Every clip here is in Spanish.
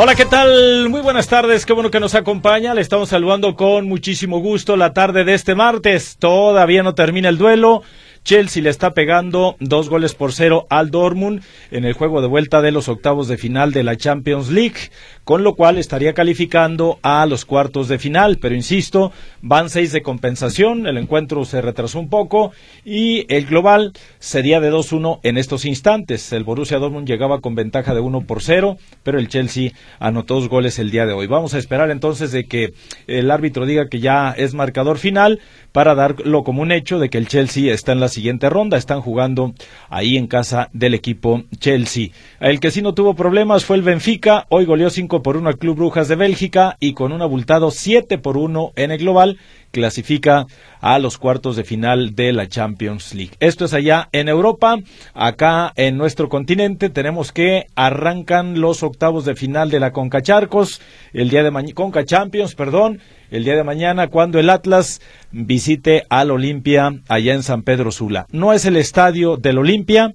Hola, ¿qué tal? Muy buenas tardes, qué bueno que nos acompaña. Le estamos saludando con muchísimo gusto la tarde de este martes. Todavía no termina el duelo. Chelsea le está pegando dos goles por cero al Dortmund en el juego de vuelta de los octavos de final de la Champions League, con lo cual estaría calificando a los cuartos de final. Pero insisto, van seis de compensación, el encuentro se retrasó un poco y el global sería de 2-1 en estos instantes. El Borussia Dortmund llegaba con ventaja de 1 por 0, pero el Chelsea anotó dos goles el día de hoy. Vamos a esperar entonces de que el árbitro diga que ya es marcador final para darlo como un hecho de que el Chelsea está en la siguiente ronda. Están jugando ahí en casa del equipo Chelsea. El que sí no tuvo problemas fue el Benfica. Hoy goleó 5 por 1 al Club Brujas de Bélgica y con un abultado 7 por 1 en el global clasifica a los cuartos de final de la Champions League. Esto es allá en Europa. Acá en nuestro continente tenemos que arrancan los octavos de final de la Conca Charcos, el día de mañana, Conca Champions, perdón, el día de mañana cuando el Atlas visite al Olimpia allá en San Pedro Sula. No es el estadio del Olimpia,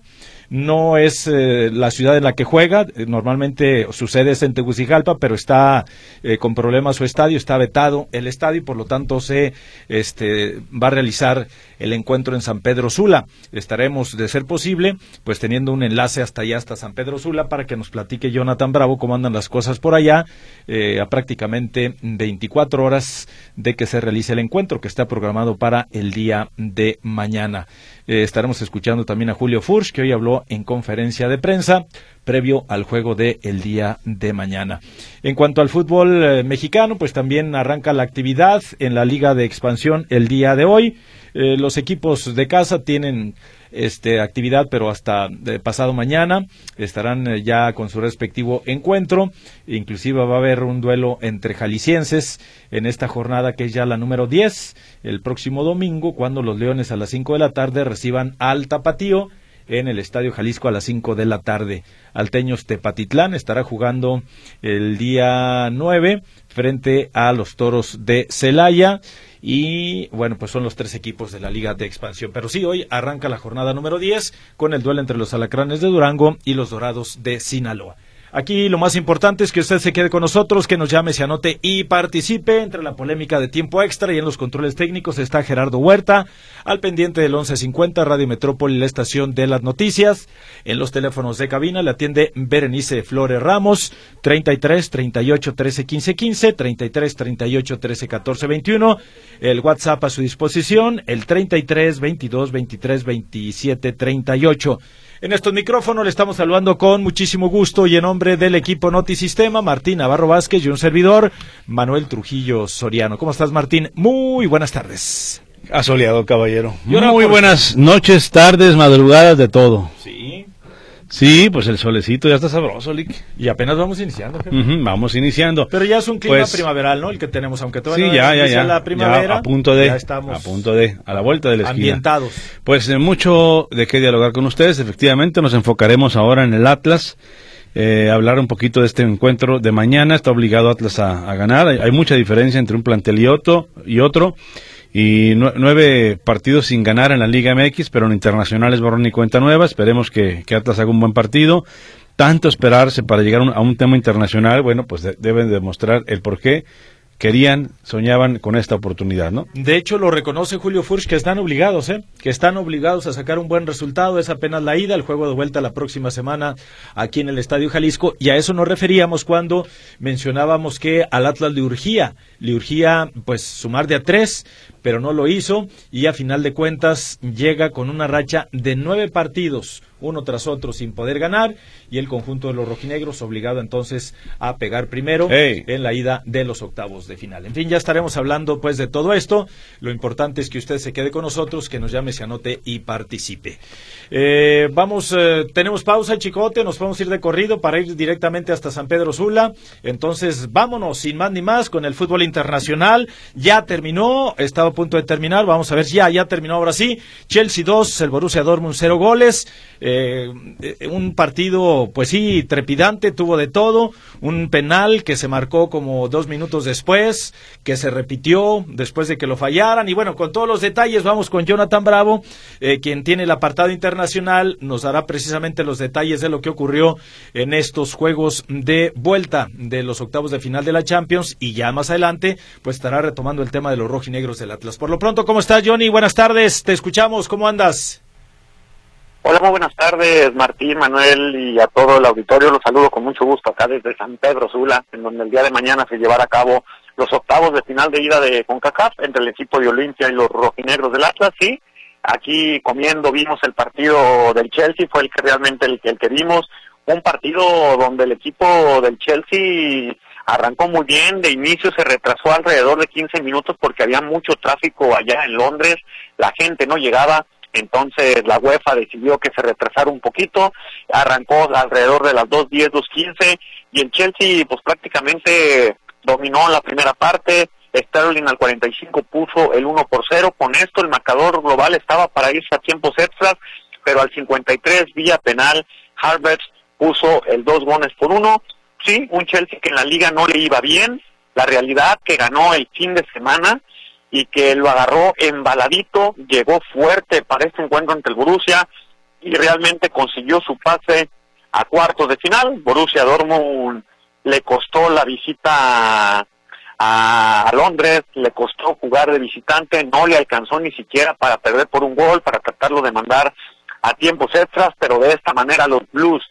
no es eh, la ciudad en la que juega, eh, normalmente su sede es en Tegucigalpa, pero está eh, con problemas su estadio, está vetado el estadio y por lo tanto se este, va a realizar el encuentro en San Pedro Sula. Estaremos, de ser posible, pues teniendo un enlace hasta allá, hasta San Pedro Sula, para que nos platique Jonathan Bravo cómo andan las cosas por allá, a prácticamente 24 horas de que se realice el encuentro, que está programado para el día de mañana. estaremos escuchando también a Julio Furch, que hoy habló en conferencia de prensa previo al juego de el día de mañana. En cuanto al fútbol eh, mexicano, pues también arranca la actividad en la Liga de Expansión el día de hoy. Eh, los equipos de casa tienen este, actividad, pero hasta eh, pasado mañana estarán ya con su respectivo encuentro. Inclusive va a haber un duelo entre jaliscienses en esta jornada que es ya la número 10, el próximo domingo, cuando los Leones a las 5 de la tarde reciban al Tapatío en el Estadio Jalisco a las 5 de la tarde. Alteños Tepatitlán estará jugando el día 9 frente a los Toros de Celaya y bueno, pues son los tres equipos de la Liga de Expansión. Pero sí, hoy arranca la jornada número 10 con el duelo entre los Alacranes de Durango y los Dorados de Sinaloa. Aquí lo más importante es que usted se quede con nosotros, que nos llame, se anote y participe entre la polémica de tiempo extra y en los controles técnicos está Gerardo Huerta, al pendiente del 1150 Radio Metrópoli, la estación de las noticias. En los teléfonos de cabina le atiende Berenice Flores Ramos, 33 38 13 15 15, 33 38 13 14 21. El WhatsApp a su disposición, el 33 22 23 27 38. En estos micrófonos le estamos saludando con muchísimo gusto y en nombre del equipo Notisistema, Martín Navarro Vázquez y un servidor, Manuel Trujillo Soriano. ¿Cómo estás, Martín? Muy buenas tardes. Asoleado, caballero. Muy buenas noches, tardes, madrugadas, de todo. Sí. Sí, pues el solecito ya está sabroso, Lick. Y apenas vamos iniciando. vamos iniciando. Pero ya es un clima pues, primaveral, ¿no? El que tenemos, aunque todavía sí, ya, ya, ya, la primavera. a punto de, ya estamos a punto de, a la vuelta del la Ambientados. Pues eh, mucho de qué dialogar con ustedes. Efectivamente, nos enfocaremos ahora en el Atlas. Eh, hablar un poquito de este encuentro de mañana. Está obligado Atlas a, ganar. Hay, hay, mucha diferencia entre un plantel y otro. Y otro y nueve partidos sin ganar en la Liga MX, pero en internacionales borrón y cuenta nueva. Esperemos que, que Atlas haga un buen partido. Tanto esperarse para llegar a un tema internacional, bueno, pues deben demostrar el por qué querían, soñaban con esta oportunidad, ¿no? De hecho, lo reconoce Julio Furch que están obligados, ¿eh? Que están obligados a sacar un buen resultado. Es apenas la ida, el juego de vuelta la próxima semana aquí en el Estadio Jalisco. Y a eso nos referíamos cuando mencionábamos que al Atlas le urgía, le urgía, pues, sumar de a tres pero no lo hizo y a final de cuentas llega con una racha de nueve partidos uno tras otro sin poder ganar y el conjunto de los rojinegros obligado entonces a pegar primero en la ida de los octavos de final. En fin, ya estaremos hablando pues de todo esto. Lo importante es que usted se quede con nosotros, que nos llame, se anote y participe. Eh, vamos, eh, tenemos pausa, Chicote, nos podemos ir de corrido para ir directamente hasta San Pedro Sula. Entonces, vámonos sin más ni más con el fútbol internacional. Ya terminó, estaba punto de terminar, vamos a ver ya, ya terminó ahora sí. Chelsea 2, el Borussia Dortmund 0 goles. Eh, un partido, pues sí, trepidante, tuvo de todo. Un penal que se marcó como dos minutos después, que se repitió después de que lo fallaran. Y bueno, con todos los detalles, vamos con Jonathan Bravo, eh, quien tiene el apartado internacional, nos dará precisamente los detalles de lo que ocurrió en estos juegos de vuelta de los octavos de final de la Champions. Y ya más adelante, pues estará retomando el tema de los rojinegros del Por lo pronto, ¿cómo estás, Johnny? Buenas tardes, te escuchamos, ¿cómo andas? Hola, muy buenas tardes, Martín, Manuel y a todo el auditorio. Los saludo con mucho gusto acá desde San Pedro Sula, en donde el día de mañana se llevará a cabo los octavos de final de ida de CONCACAF entre el equipo de Olimpia y los rojinegros del Atlas. Sí, aquí comiendo vimos el partido del Chelsea, fue el que realmente el, el que vimos. Un partido donde el equipo del Chelsea arrancó muy bien, de inicio se retrasó alrededor de 15 minutos porque había mucho tráfico allá en Londres, la gente no llegaba entonces la UEFA decidió que se retrasara un poquito, arrancó alrededor de las 2.10, 2.15 y el Chelsea pues prácticamente dominó la primera parte, Sterling al 45 puso el 1 por 0, con esto el marcador global estaba para irse a tiempos extras, pero al 53 vía penal Harvard puso el 2 goles por 1, sí, un Chelsea que en la liga no le iba bien, la realidad que ganó el fin de semana, y que lo agarró embaladito, llegó fuerte para este encuentro ante el Borussia y realmente consiguió su pase a cuartos de final. Borussia Dortmund le costó la visita a, Londres, le costó jugar de visitante, no le alcanzó ni siquiera para perder por un gol, para tratarlo de mandar a tiempos extras, pero de esta manera los Blues,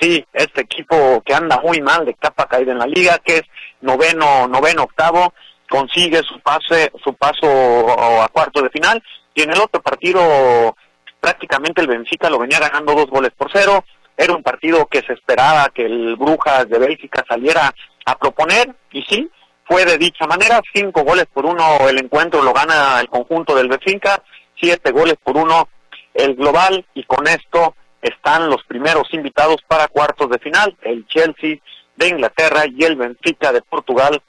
sí, este equipo que anda muy mal de capa caída en la liga, que es noveno, noveno, octavo, consigue su pase, su paso a cuarto de final y en el otro partido prácticamente el Benfica lo venía ganando dos goles por cero. Era un partido que se esperaba que el Brujas de Bélgica saliera a proponer y sí, fue de dicha manera, cinco goles por uno el encuentro lo gana el conjunto del Benfica, siete goles por uno el global y con esto están los primeros invitados para cuartos de final, el Chelsea de Inglaterra y el Benfica de Portugal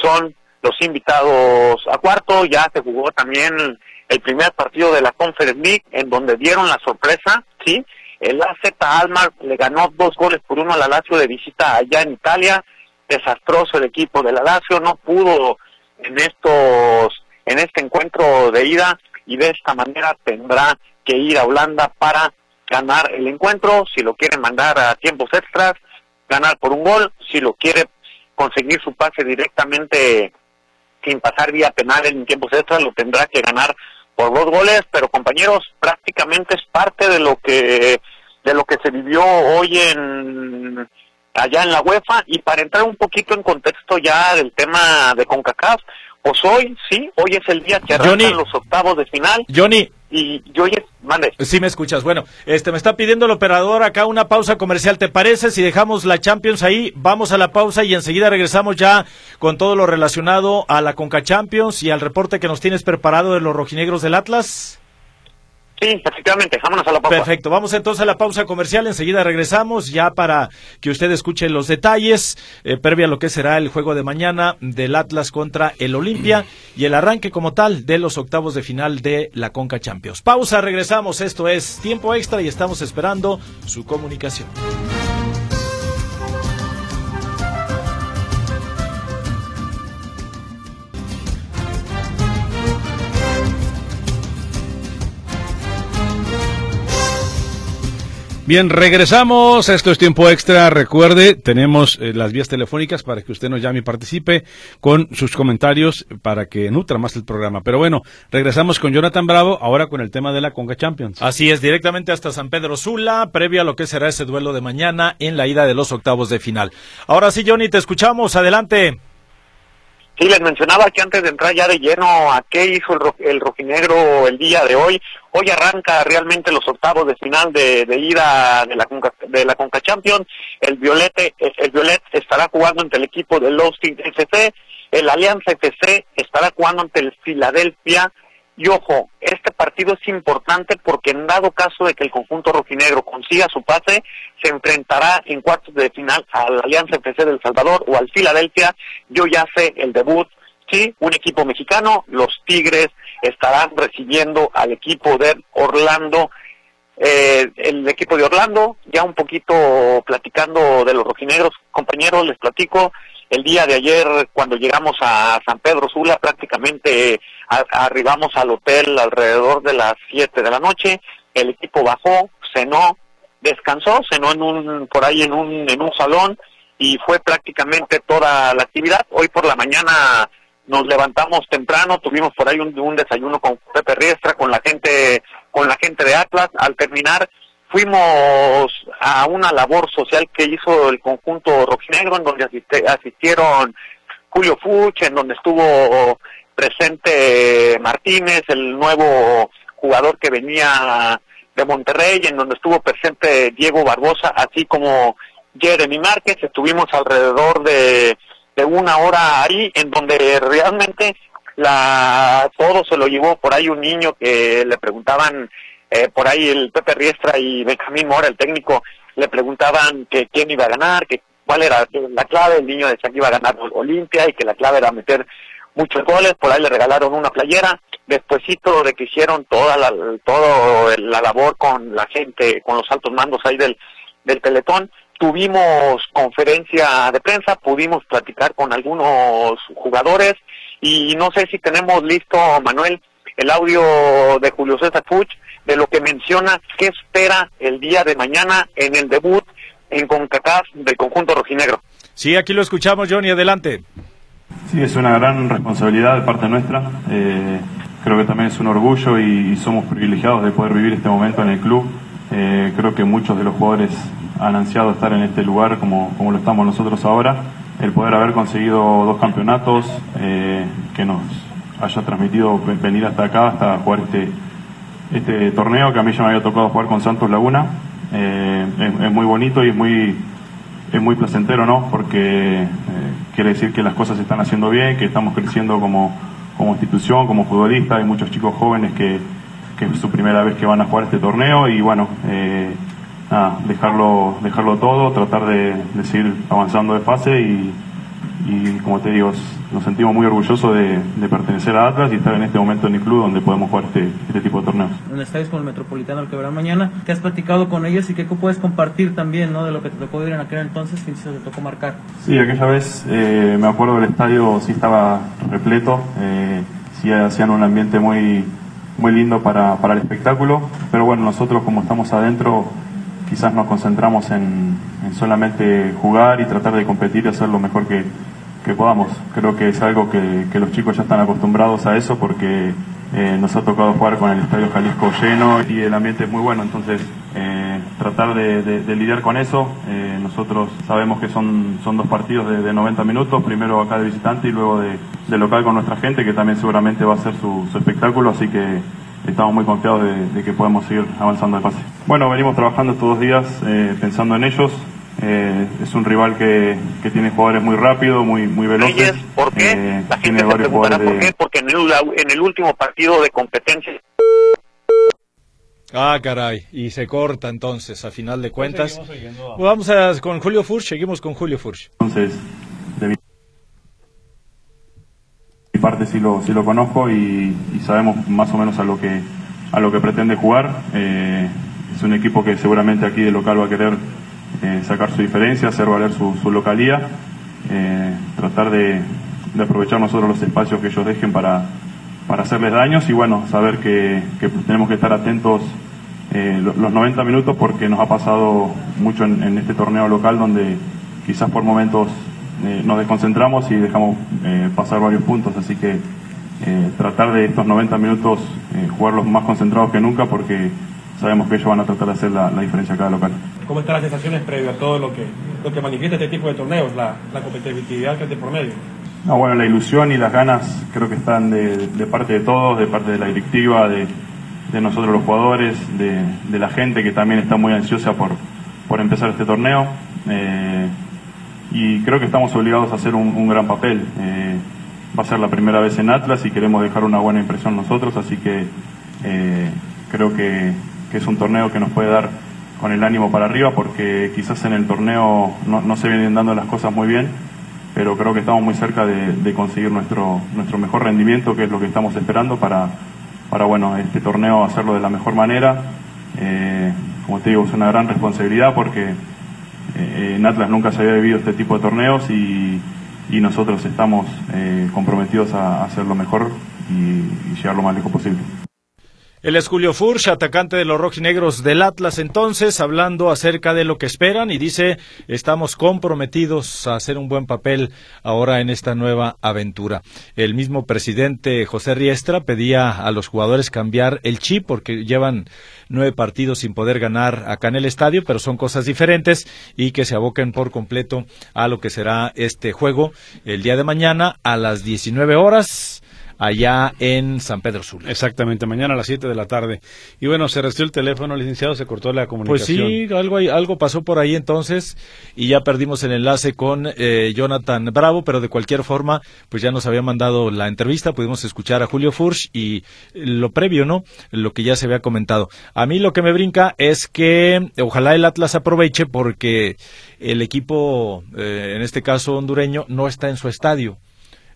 son los invitados a cuarto, ya se jugó también el primer partido de la Conference League, en donde dieron la sorpresa, ¿sí? El AZ Almar le ganó dos goles por uno a la Lazio de visita allá en Italia, desastroso el equipo de la Lazio, no pudo en estos, en este encuentro de ida, y de esta manera tendrá que ir a Holanda para ganar el encuentro, si lo quiere mandar a tiempos extras, ganar por un gol, si lo quiere conseguir su pase directamente sin pasar vía penal en tiempos extras, lo tendrá que ganar por dos goles, pero compañeros, prácticamente es parte de lo que de lo que se vivió hoy en allá en la UEFA y para entrar un poquito en contexto ya del tema de CONCACAF, pues hoy sí, hoy es el día que arrancan los octavos de final. Johnny, y yo oye. Sí me escuchas. Bueno, este me está pidiendo el operador acá una pausa comercial. ¿Te parece si dejamos la Champions ahí? Vamos a la pausa y enseguida regresamos ya con todo lo relacionado a la Conca Champions y al reporte que nos tienes preparado de los rojinegros del Atlas. Sí, efectivamente, vámonos a la pausa. Perfecto, vamos entonces a la pausa comercial, enseguida regresamos ya para que usted escuche los detalles, eh, previa a lo que será el juego de mañana del Atlas contra el Olimpia y el arranque como tal de los octavos de final de la Conca Champions. Pausa, regresamos, esto es tiempo extra y estamos esperando su comunicación. Bien, regresamos. Esto es tiempo extra. Recuerde, tenemos eh, las vías telefónicas para que usted nos llame y participe con sus comentarios para que nutra más el programa. Pero bueno, regresamos con Jonathan Bravo, ahora con el tema de la Conga Champions. Así es, directamente hasta San Pedro Sula, previo a lo que será ese duelo de mañana en la ida de los octavos de final. Ahora sí, Johnny, te escuchamos. Adelante. Sí, les mencionaba que antes de entrar ya de lleno a qué hizo el, el rojinegro el día de hoy, hoy arranca realmente los octavos de final de, ida de la Conca, de la Conca Champions, el Violete, el Violet estará jugando ante el equipo del Austin FC, el Alianza FC estará jugando ante el Philadelphia y ojo, este partido es importante porque en dado caso de que el conjunto rojinegro consiga su pase, se enfrentará en cuartos de final a la Alianza FC del Salvador o al Filadelfia. Yo ya sé el debut, sí, un equipo mexicano, los Tigres estarán recibiendo al equipo de Orlando. Eh, el equipo de Orlando, ya un poquito platicando de los rojinegros, compañeros, les platico, el día de ayer cuando llegamos a San Pedro Sula prácticamente arribamos al hotel alrededor de las 7 de la noche, el equipo bajó, cenó, descansó, cenó en un, por ahí en un, en un salón y fue prácticamente toda la actividad. Hoy por la mañana nos levantamos temprano, tuvimos por ahí un, un desayuno con Pepe Riestra, con la gente, con la gente de Atlas. Al terminar, fuimos a una labor social que hizo el conjunto rojinegro, en donde asistieron Julio Fuch, en donde estuvo presente Martínez, el nuevo jugador que venía de Monterrey, en donde estuvo presente Diego Barbosa, así como Jeremy Márquez. Estuvimos alrededor de, de una hora ahí, en donde realmente la todo se lo llevó por ahí un niño que le preguntaban, eh, por ahí el Pepe Riestra y Benjamín Mora, el técnico, le preguntaban que quién iba a ganar, que cuál era la clave, el niño decía que iba a ganar Olimpia y que la clave era meter muchos goles, por ahí le regalaron una playera, despuésito de que hicieron toda la, todo la labor con la gente, con los altos mandos ahí del, del tuvimos conferencia de prensa, pudimos platicar con algunos jugadores y no sé si tenemos listo, Manuel, el audio de Julio César Fuch de lo que menciona qué espera el día de mañana en el debut en CONCACAF del conjunto rojinegro. Sí, aquí lo escuchamos, Johnny, adelante. Sí, es una gran responsabilidad de parte nuestra. Eh, creo que también es un orgullo y, somos privilegiados de poder vivir este momento en el club. Eh, creo que muchos de los jugadores han ansiado estar en este lugar como, como lo estamos nosotros ahora. El poder haber conseguido dos campeonatos eh, que nos haya transmitido venir hasta acá, hasta jugar este, este torneo que a mí ya me había tocado jugar con Santos Laguna. es, muy bonito y es muy, es muy placentero, ¿no? Porque quiere decir que las cosas se están haciendo bien, que estamos creciendo como, como institución, como futbolista, hay muchos chicos jóvenes que, que, es su primera vez que van a jugar este torneo y bueno, eh, dejarlo, dejarlo todo, tratar de, de seguir avanzando de fase y, y como te digo, nos sentimos muy orgullosos de, pertenecer a Atlas y estar en este momento en el club donde podemos jugar este, este tipo de torneos. En estadios como el Metropolitano, el que verán mañana, ¿qué has platicado con ellos y qué puedes compartir también ¿no? de lo que te tocó vivir en aquel entonces que se te tocó marcar? Sí, aquella vez eh, me acuerdo del estadio sí estaba repleto, eh, sí hacían un ambiente muy, muy lindo para, para el espectáculo, pero bueno, nosotros como estamos adentro quizás nos concentramos en, en solamente jugar y tratar de competir y hacer lo mejor que que podamos. Creo que es algo que, que, los chicos ya están acostumbrados a eso porque eh, nos ha tocado jugar con el Estadio Jalisco lleno y el ambiente es muy bueno, entonces eh, tratar de, lidiar con eso. Eh, nosotros sabemos que son, son dos partidos de, de, 90 minutos, primero acá de visitante y luego de, local con nuestra gente, que también seguramente va a ser su, su espectáculo, así que estamos muy confiados de, que podemos seguir avanzando de pase. Bueno, venimos trabajando estos dos días pensando en ellos, eh, es un rival que, que, tiene jugadores muy rápidos, muy muy veloces. ¿Por qué? Eh, La gente se preguntará por qué, porque en el, en el último partido de competencia Ah, caray, y se corta entonces, a final de cuentas. Vamos a, con Julio Furch, seguimos con Julio Furch. Entonces, de mi parte sí lo, sí lo conozco y, y, sabemos más o menos a lo que, a lo que pretende jugar. Eh, es un equipo que seguramente aquí de local va a querer sacar su diferencia, hacer valer su, localía, eh, tratar de, aprovechar nosotros los espacios que ellos dejen para, para hacerles daños y bueno, saber que, tenemos que estar atentos eh, los, 90 minutos porque nos ha pasado mucho en, este torneo local donde quizás por momentos eh, nos desconcentramos y dejamos pasar varios puntos, así que tratar de estos 90 minutos jugarlos más concentrados que nunca porque sabemos que ellos van a tratar de hacer la diferencia cada local. ¿Cómo están las sensaciones previas a todo lo que, lo que manifiesta este tipo de torneos, la, competitividad que es de por medio? No, bueno, la ilusión y las ganas creo que están de, parte de todos, de parte de la directiva, de, nosotros los jugadores, de, la gente que también está muy ansiosa por, por empezar este torneo. Eh, y creo que estamos obligados a hacer un, gran papel. Eh, va a ser la primera vez en Atlas y queremos dejar una buena impresión nosotros, así que eh, creo que, es un torneo que nos puede dar con el ánimo para arriba porque quizás en el torneo no, no se vienen dando las cosas muy bien pero creo que estamos muy cerca de, conseguir nuestro, nuestro mejor rendimiento, que es lo que estamos esperando para, para bueno, este torneo hacerlo de la mejor manera. Eh, como te digo, es una gran responsabilidad porque eh, en Atlas nunca se había vivido este tipo de torneos y, nosotros estamos eh, comprometidos a hacerlo mejor y, y llegar lo más lejos posible. Él es Julio Furch, atacante de los rojinegros del Atlas entonces, hablando acerca de lo que esperan y dice, estamos comprometidos a hacer un buen papel ahora en esta nueva aventura. El mismo presidente José Riestra pedía a los jugadores cambiar el chip porque llevan nueve partidos sin poder ganar acá en el estadio, pero son cosas diferentes y que se aboquen por completo a lo que será este juego el día de mañana a las 19 horas allá en San Pedro Sur. Exactamente, mañana a las 7 de la tarde. Y bueno, se restó el teléfono, licenciado, se cortó la comunicación. Pues sí, algo, algo pasó por ahí entonces y ya perdimos el enlace con eh, Jonathan Bravo, pero de cualquier forma, pues ya nos había mandado la entrevista, pudimos escuchar a Julio Furch y lo previo, ¿no? Lo que ya se había comentado. A mí lo que me brinca es que ojalá el Atlas aproveche porque el equipo, eh, en este caso hondureño, no está en su estadio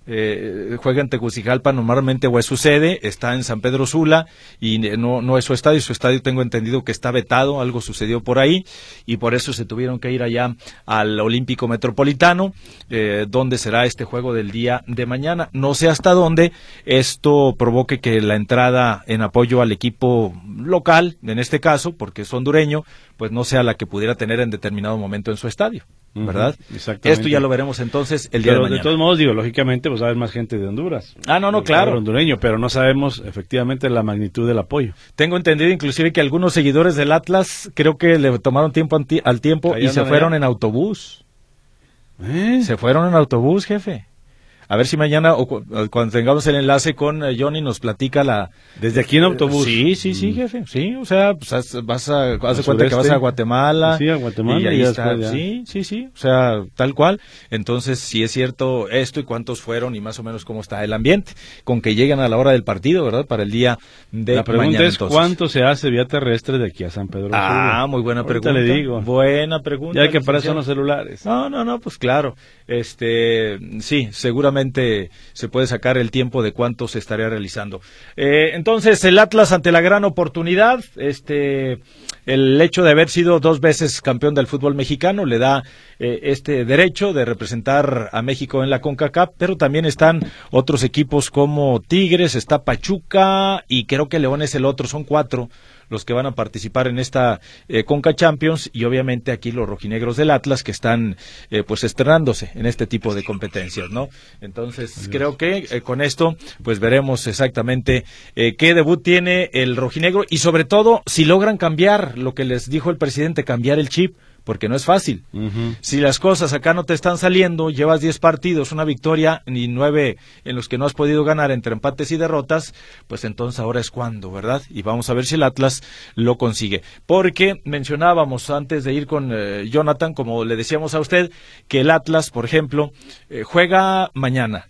eh, juega en Tegucigalpa normalmente o está en San Pedro Sula y no, no es su estadio, su estadio tengo entendido que está vetado, algo sucedió por ahí y por eso se tuvieron que ir allá al Olímpico Metropolitano, eh, donde será este juego del día de mañana. No sé hasta dónde esto provoque que la entrada en apoyo al equipo local, en este caso, porque es hondureño, pues no sea la que pudiera tener en determinado momento en su estadio. ¿Verdad? Exactamente. Esto ya lo veremos entonces el día de mañana. de todos modos, digo, lógicamente, pues va a haber más gente de Honduras. Ah, no, no, claro. hondureño, pero no sabemos efectivamente la magnitud del apoyo. Tengo entendido inclusive que algunos seguidores del Atlas creo que le tomaron tiempo al tiempo y se fueron en autobús. ¿Eh? Se fueron en autobús, jefe. A ver si mañana o cuando tengamos el enlace con eh, Johnny nos platica la... Desde aquí en autobús. Sí, sí, sí, mm. jefe. Sí, o sea, pues vas a... Haz cuenta que vas a Guatemala. Sí, a Guatemala. Y ahí está. Sí, sí, sí. O sea, tal cual. Entonces, si es cierto esto y cuántos fueron y más o menos cómo está el ambiente. Con que lleguen a la hora del partido, ¿verdad? Para el día de La pregunta es cuánto se hace vía terrestre de aquí a San Pedro. Ah, muy buena pregunta. le digo. Buena pregunta. Ya que para eso los celulares. No, no, no, pues claro. Este, sí, seguramente se puede sacar el tiempo de cuánto se estaría realizando. Eh, entonces, el Atlas ante la gran oportunidad, este, el hecho de haber sido dos veces campeón del fútbol mexicano le da eh, este derecho de representar a México en la CONCACAF, pero también están otros equipos como Tigres, está Pachuca y creo que León es el otro, son cuatro los que van a participar en esta eh, Conca Champions y obviamente aquí los rojinegros del Atlas que están eh, pues estrenándose en este tipo de competencias, ¿no? Entonces creo que eh, con esto pues veremos exactamente qué debut tiene el rojinegro y sobre todo si logran cambiar lo que les dijo el presidente, cambiar el chip porque no es fácil. Si las cosas acá no te están saliendo, llevas 10 partidos, una victoria y 9 en los que no has podido ganar entre empates y derrotas, pues entonces ahora es cuando, ¿verdad? Y vamos a ver si el Atlas lo consigue. Porque mencionábamos antes de ir con eh, Jonathan, como le decíamos a usted, que el Atlas, por ejemplo, eh, juega mañana.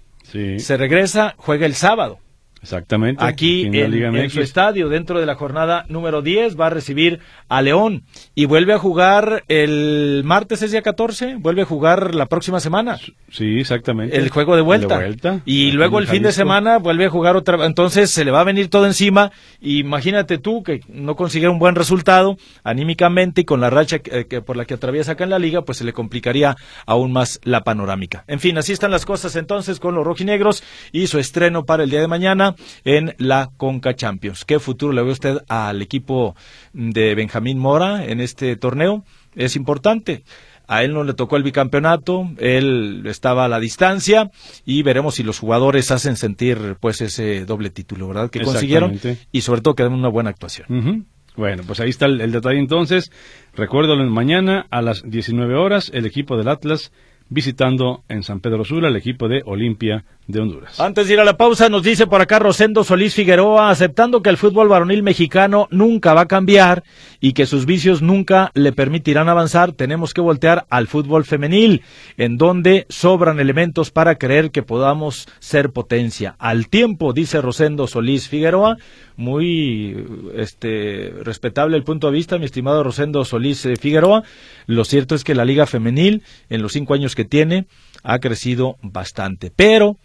Se regresa, juega el sábado. Exactamente. Aquí en, su estadio, dentro de la jornada número 10, va a recibir a León y vuelve a jugar el martes, es día 14, vuelve a jugar la próxima semana. Sí, exactamente. El juego de vuelta. Y luego el fin de semana vuelve a jugar otra entonces se le va a venir todo encima. Imagínate tú que no consiguiera un buen resultado anímicamente y con la racha que, por la que atraviesa acá en la liga, pues se le complicaría aún más la panorámica. En fin, así están las cosas entonces con los rojinegros y su estreno para el día de mañana en la Conca Champions. ¿Qué futuro le ve usted al equipo de Benjamín Mora en este torneo? Es importante. A él no le tocó el bicampeonato, él estaba a la distancia y veremos si los jugadores hacen sentir pues ese doble título, ¿verdad? Que consiguieron y sobre todo que den una buena actuación. Bueno, pues ahí está el, detalle entonces. Recuérdalo mañana a las 19 horas, el equipo del Atlas visitando en San Pedro Sula el equipo de Olimpia de Honduras. Antes de ir a la pausa, nos dice por acá Rosendo Solís Figueroa, aceptando que el fútbol varonil mexicano nunca va a cambiar y que sus vicios nunca le permitirán avanzar, tenemos que voltear al fútbol femenil, en donde sobran elementos para creer que podamos ser potencia. Al tiempo, dice Rosendo Solís Figueroa, muy este respetable el punto de vista, mi estimado Rosendo Solís eh, Figueroa. Lo cierto es que la liga femenil, en los cinco años que tiene, ha crecido bastante, pero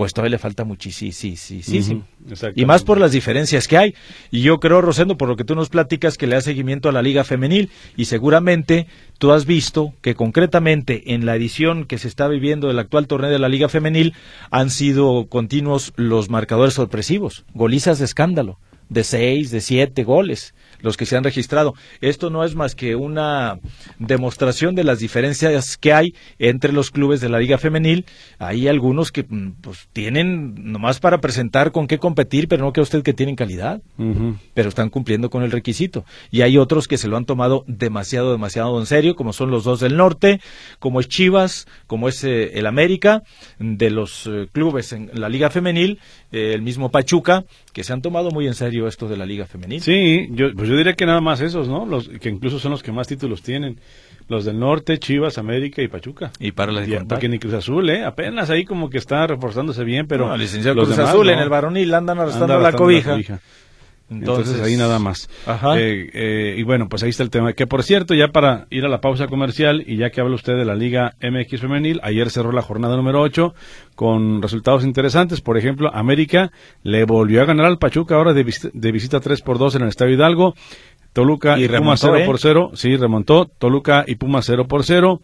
pues todavía le falta muchísimo. Sí, sí, sí, sí, y más por las diferencias que hay. Y yo creo, Rosendo, por lo que tú nos platicas, que le da seguimiento a la Liga Femenil. Y seguramente tú has visto que concretamente en la edición que se está viviendo del actual torneo de la Liga Femenil han sido continuos los marcadores sorpresivos, golizas de escándalo, de seis, de siete goles los que se han registrado. Esto no es más que una demostración de las diferencias que hay entre los clubes de la Liga Femenil. Hay algunos que mm, pues, tienen nomás para presentar con qué competir, pero no que usted que tienen calidad, pero están cumpliendo con el requisito. Y hay otros que se lo han tomado demasiado, demasiado en serio, como son los dos del norte, como es Chivas, como es eh, el América, de los eh, clubes en la Liga Femenil, eh, el mismo Pachuca, que se han tomado muy en serio esto de la Liga Femenil. Sí, yo, pues yo diría que nada más esos, ¿no? Los que incluso son los que más títulos tienen. Los del norte, Chivas, América y Pachuca. Y para la Porque ni Cruz Azul, ¿eh? Apenas ahí como que está reforzándose bien, pero... No, licenciado Cruz Azul en el varonil andan arrastrando la cobija. Entonces, ahí nada más. Eh, eh, y bueno, pues ahí está el tema. Que por cierto, ya para ir a la pausa comercial y ya que habla usted de la Liga MX Femenil, ayer cerró la jornada número 8 con resultados interesantes. Por ejemplo, América le volvió a ganar al Pachuca ahora de, visita, de visita 3 por 2 en el Estadio Hidalgo. Toluca y, Puma 0 ¿eh? por 0. Sí, remontó. Toluca y Puma 0 por 0.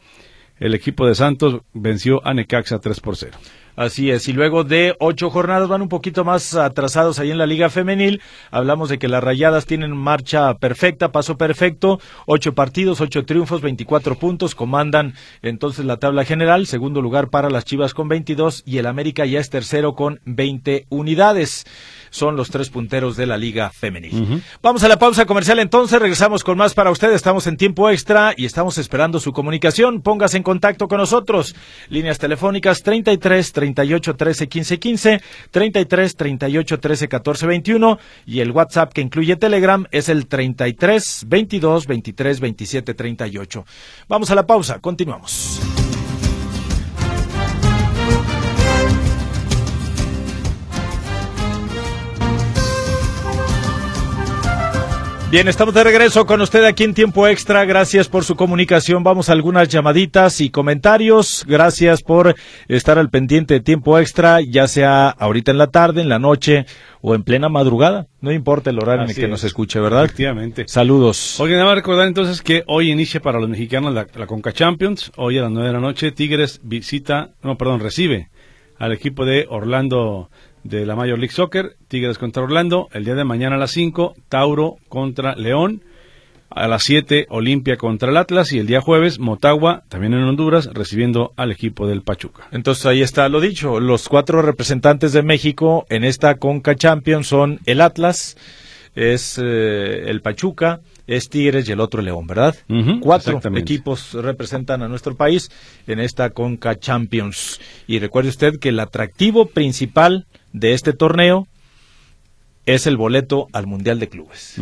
El equipo de Santos venció a Necaxa 3 por 0. Así es, y luego de ocho jornadas van un poquito más atrasados ahí en la Liga Femenil. Hablamos de que las rayadas tienen marcha perfecta, paso perfecto, ocho partidos, ocho triunfos, 24 puntos, comandan entonces la tabla general, segundo lugar para las Chivas con 22 y el América ya es tercero con 20 unidades son los tres punteros de la Liga Femenil. Vamos a la pausa comercial entonces, regresamos con más para ustedes, estamos en tiempo extra y estamos esperando su comunicación. Póngase en contacto con nosotros. Líneas telefónicas 33 38 13 15 15, 33 38 13 14 21 y el WhatsApp que incluye Telegram es el 33 22 23 27 38. Vamos a la pausa, continuamos. Bien, estamos de regreso con usted aquí en tiempo extra. Gracias por su comunicación. Vamos a algunas llamaditas y comentarios. Gracias por estar al pendiente de tiempo extra, ya sea ahorita en la tarde, en la noche o en plena madrugada. No importa el horario en el que nos escuche, ¿verdad? Efectivamente. Saludos. Oye, nada más recordar entonces que hoy inicia para los mexicanos la, la Conca Champions. Hoy a las nueve de la noche, Tigres visita, no, perdón, recibe al equipo de Orlando de la Major League Soccer, Tigres contra Orlando, el día de mañana a las 5, Tauro contra León, a las 7, Olimpia contra el Atlas y el día jueves, Motagua, también en Honduras, recibiendo al equipo del Pachuca. Entonces ahí está lo dicho, los cuatro representantes de México en esta Conca Champions son el Atlas, es eh, el Pachuca, es Tigres y el otro León, ¿verdad? Cuatro equipos representan a nuestro país en esta Conca Champions. Y recuerde usted que el atractivo principal de este torneo es el boleto al Mundial de Clubes.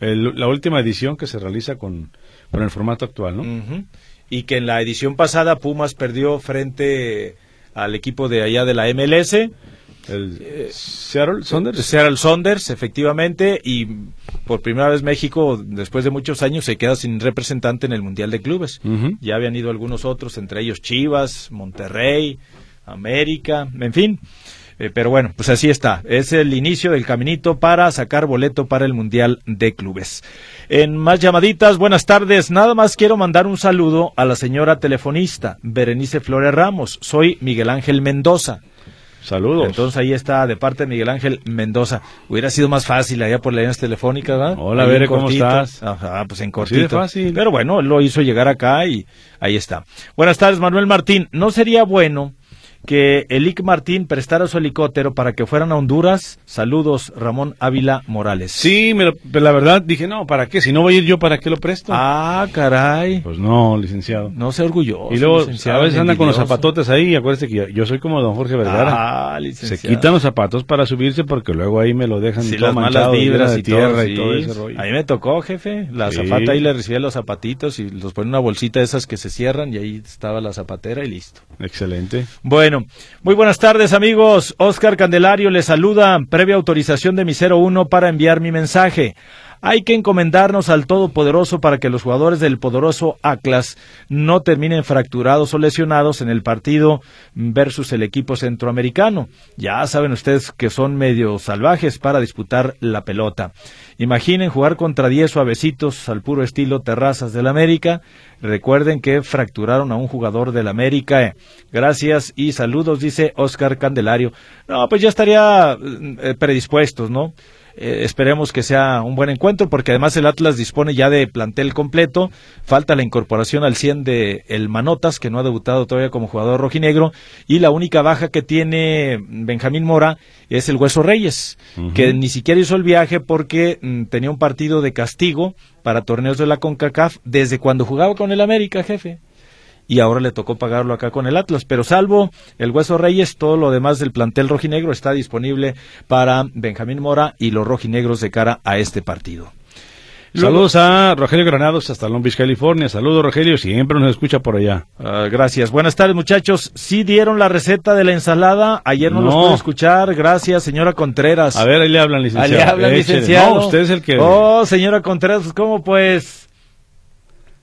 la última edición que se realiza con, con el formato actual, ¿no? Y que en la edición pasada Pumas perdió frente al equipo de allá de la MLS. El eh, Seattle Saunders. Seattle Saunders, efectivamente, y por primera vez México, después de muchos años, se queda sin representante en el Mundial de Clubes. Ya habían ido algunos otros, entre ellos Chivas, Monterrey, América, en fin. Eh, pero bueno, pues así está. Es el inicio del caminito para sacar boleto para el Mundial de Clubes. En más llamaditas, buenas tardes. Nada más quiero mandar un saludo a la señora telefonista, Berenice Flores Ramos. Soy Miguel Ángel Mendoza. Saludos. Entonces ahí está, de parte de Miguel Ángel Mendoza. Hubiera sido más fácil allá por las líneas telefónicas, ¿verdad? Hola, a ¿cómo estás? Ajá, pues en cortito. fácil. Pero bueno, lo hizo llegar acá y ahí está. Buenas tardes, Manuel Martín. ¿No sería bueno que Elic Martín prestara su helicóptero para que fueran a Honduras. Saludos, Ramón Ávila Morales. Sí, me lo- pero la verdad dije, no, ¿para qué? Si no voy a ir yo, ¿para qué lo presto? Ah, caray. Pues no, licenciado. No sea orgulloso. y luego, a veces anda con los zapatotes ahí, y acuérdese que yo, soy como don Jorge Vergara. Ah, Se licenciado. quitan los zapatos para subirse porque luego ahí me lo dejan Sí, todo las malas manchado, lleno vibras de y tierra todo, y todo ese rollo. A mí me tocó, jefe. La Sí. zapata ahí le recibía los zapatitos y los pone en una bolsita de esas que se cierran y ahí estaba la zapatera y listo. Excelente. Bueno, muy buenas tardes amigos. Oscar Candelario les saluda. Previa autorización de mi 01 para enviar mi mensaje. Hay que encomendarnos al Todopoderoso para que los jugadores del poderoso Atlas no terminen fracturados o lesionados en el partido versus el equipo centroamericano. Ya saben ustedes que son medio salvajes para disputar la pelota. Imaginen jugar contra 10 suavecitos al puro estilo Terrazas del América. Recuerden que fracturaron a un jugador del América. Gracias y saludos, dice Oscar Candelario. No, pues ya estaría eh, predispuestos, ¿no? Eh, esperemos que sea un buen encuentro porque además el Atlas dispone ya de plantel completo. Falta la incorporación al 100 de el Manotas que no ha debutado todavía como jugador rojinegro. Y la única baja que tiene Benjamín Mora es el Hueso Reyes, que ni siquiera hizo el viaje porque mm, tenía un partido de castigo para torneos de la CONCACAF desde cuando jugaba con el América, jefe y ahora le tocó pagarlo acá con el Atlas. Pero salvo el Hueso Reyes, todo lo demás del plantel rojinegro está disponible para Benjamín Mora y los rojinegros de cara a este partido. Saludos a Rogelio Granados hasta Long Beach, California. Saludos, Rogelio, siempre nos escucha por allá. Ah, gracias. Buenas tardes, muchachos. Sí dieron la receta de la ensalada. Ayer no, los No. pude escuchar. Gracias, señora Contreras. A ver, ahí le hablan, licenciado. le habla, Échele. licenciado. No, usted es el que... Oh, señora Contreras, ¿cómo pues?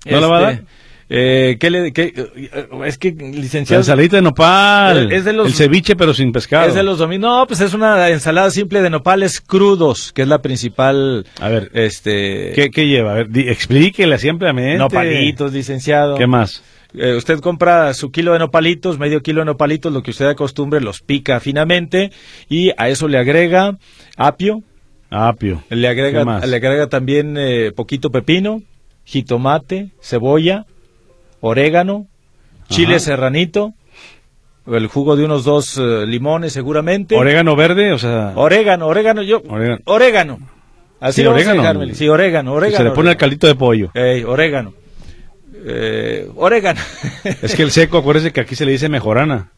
¿No la va a dar? Eh, ¿qué le, qué, eh, es que, La licenciado. ensaladita de nopal. Es de los- El ceviche, pero sin pescado. Es de los domingos. No, pues es una ensalada simple de nopales crudos, que es la principal. A ver, Este. ¿qué, qué lleva? A ver, di- explíquele simplemente. Nopalitos, licenciado. ¿Qué más? Eh, usted compra su kilo de nopalitos, medio kilo de nopalitos, lo que usted acostumbre, los pica finamente y a eso le agrega apio, Apio. le ¿Qué agrega, le agrega también eh, poquito pepino, jitomate, cebolla, orégano, chile Ajá. serranito, el jugo de unos dos eh, limones seguramente. ¿Orégano verde? O sea... Orégano, orégano, yo. Orégano. Orégano. Así Sí, lo vamos a orégano. dejar, Meli. Sí, orégano, orégano. se le pone el caldito de pollo. Ey, orégano. Eh, orégano. Es que el seco, acuérdese que aquí se le dice mejorana.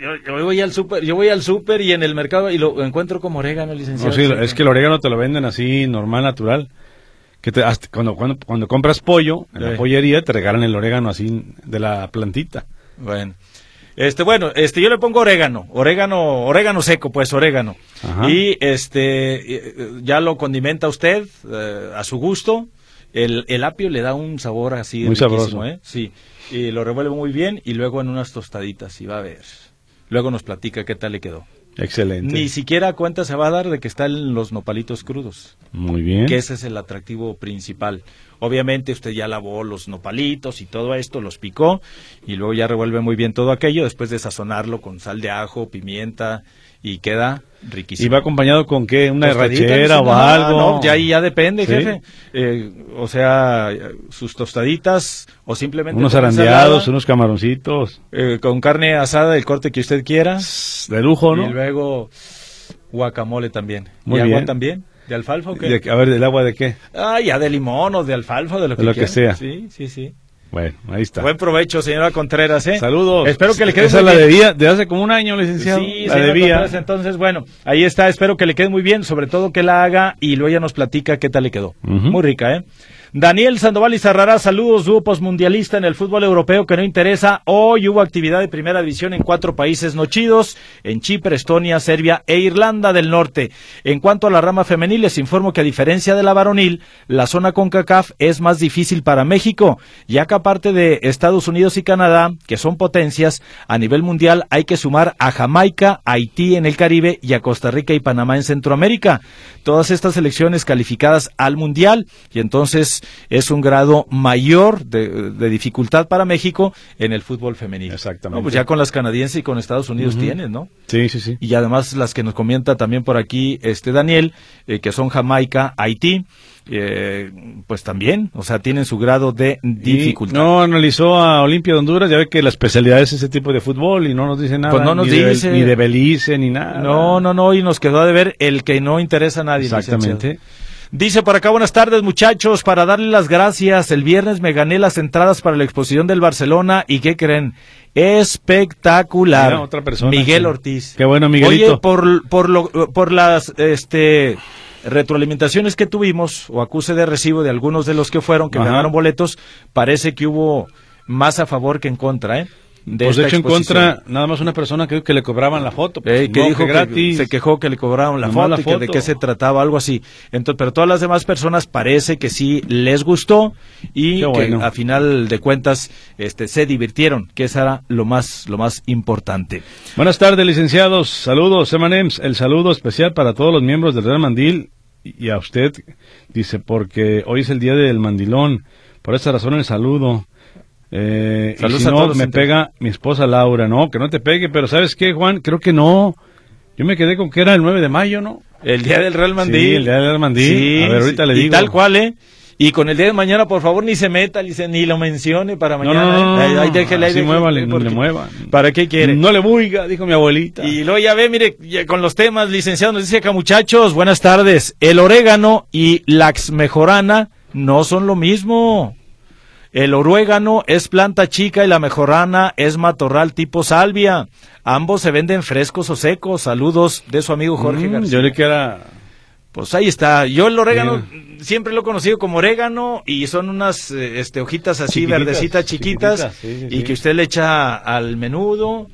yo, yo voy al súper, yo voy al súper y en el mercado y lo encuentro como orégano, No, licenciado. sí, es que el orégano te lo venden así, normal, natural. Que te, hasta cuando, cuando, cuando compras pollo en la pollería, te regalan el orégano así de la plantita. Bueno. Este, bueno, este, yo le pongo orégano, orégano, orégano seco, pues, orégano. Ajá. Y este, eh, ya lo condimenta usted eh, a su gusto. El, el apio le da un sabor así Muy sabroso. ¿eh? Sí. Y lo revuelve muy bien y luego en unas tostaditas y va a ver. Luego nos platica qué tal le quedó. Excelente. Ni siquiera cuenta se va a dar de que están los nopalitos crudos. Muy bien. que ese es el atractivo principal. Obviamente usted ya lavó los nopalitos y todo esto, los picó y luego ya revuelve muy bien todo aquello después de sazonarlo con sal de ajo, pimienta y queda riquísimo. ¿Y va acompañado con qué? ¿Una Tostadita, rachera o algo? No, ya ahí ya depende, ¿Sí? jefe. Eh, o sea, sus tostaditas o simplemente Unos arandeados, unos camaroncitos. eh, con carne asada del corte que usted quiera De lujo, ¿no? y luego guacamole también. Muy ¿Y agua bien. también? ¿De alfalfa o qué? De- a ver, ¿del agua de qué? Ah, ya de limón o de alfalfa, de lo De que, lo que quiera. sea. Sí, sí, sí. Bueno, ahí está. Buen provecho, señora Contreras, ¿eh? Saludos. Espero que le quede Esa muy la bien. debía de hace como un año, licenciado. Sí, la debía. Contreras, entonces, bueno, ahí está. Espero que le quede muy bien, sobre todo que la haga y luego ella nos platica qué tal le quedó. Muy rica, ¿eh? Daniel Sandoval y Zarrará, saludos, dúo postmundialista en el fútbol europeo que no interesa. Hoy hubo actividad de primera división en cuatro países no chidos, en Chipre, Estonia, Serbia e Irlanda del Norte. En cuanto a la rama femenil, les informo que a diferencia de la varonil, la zona CONCACAF es más difícil para México, ya que aparte de Estados Unidos y Canadá, que son potencias, a nivel mundial hay que sumar a Jamaica, Haití en el Caribe y a Costa Rica y Panamá en Centroamérica. Todas estas selecciones calificadas al mundial y entonces es un grado mayor de, de dificultad para México en el fútbol femenino. Exactamente. No, pues ya con las canadienses y con Estados Unidos tienes, ¿no? Sí, sí, sí. Y además las que nos comenta también por aquí este Daniel, eh, que son Jamaica, Haití, eh, pues también, o sea, tienen su grado de dificultad. Y no analizó a Olimpia de Honduras, ya ve que la especialidad es ese tipo de fútbol y no nos dice nada. Pues no nos ni de- dice. ni de Belice, ni nada. No, no, no, y nos quedó de ver el que no interesa a nadie. Exactamente. licenciado. Dice por acá, buenas tardes muchachos, para darle las gracias, el viernes me gané las entradas para la exposición del Barcelona y ¿qué creen? Espectacular. Mira, otra persona, Miguel sí. Ortiz. Qué bueno, Miguelito. Oye, por, por, lo, por las este, retroalimentaciones que tuvimos, o acuse de recibo de algunos de los que fueron, que Ajá. ganaron boletos, parece que hubo más a favor que en contra, ¿eh? De pues de hecho en contra, nada más una persona que, que le cobraban la foto. pues, Eh, que no, dijo que gratis. se quejó que le cobraron la foto, la que de qué se trataba, algo así. Entonces, pero todas las demás personas parece que sí les gustó y que a final de cuentas este se divirtieron, que eso era lo más lo más importante. Buenas tardes, licenciados. Saludos, Emanems. El saludo especial para todos los miembros del Real Mandil y a usted, dice, porque hoy es el día del mandilón. Por esa razón el saludo. Eh, y Saludos si a no, todos me pega mi esposa Laura. No, que no te pegue, pero ¿sabes qué, Juan? Creo que no. Yo me quedé con que era el 9 de mayo, ¿no? El día del Real Mandil. Sí, el día del Real Mandil. Sí, A ver, ahorita sí. le Y digo. tal cual, ¿eh? Y con el día de mañana, por favor, ni se meta, dice, ni lo mencione para mañana. no, no, ¿eh? no, Ahí, ahí déjele, ahí déjele, muévale, no le muevan. ¿Para qué quiere? No le buiga, dijo mi abuelita. Y luego ya ve, mire, ya con los temas, licenciado, nos dice acá, muchachos, buenas tardes. El orégano y la mejorana no son lo mismo. El oruégano es planta chica y la mejorana es matorral tipo salvia. Ambos se venden frescos o secos. Saludos de su amigo Jorge Mm, García. yo le que era... Pues ahí está. Yo el orégano siempre lo he conocido como orégano y son unas eh, este, hojitas así Chiquititas, verdecitas, chiquitas, chiquititas, sí, sí, y sí. que usted le echa al menudo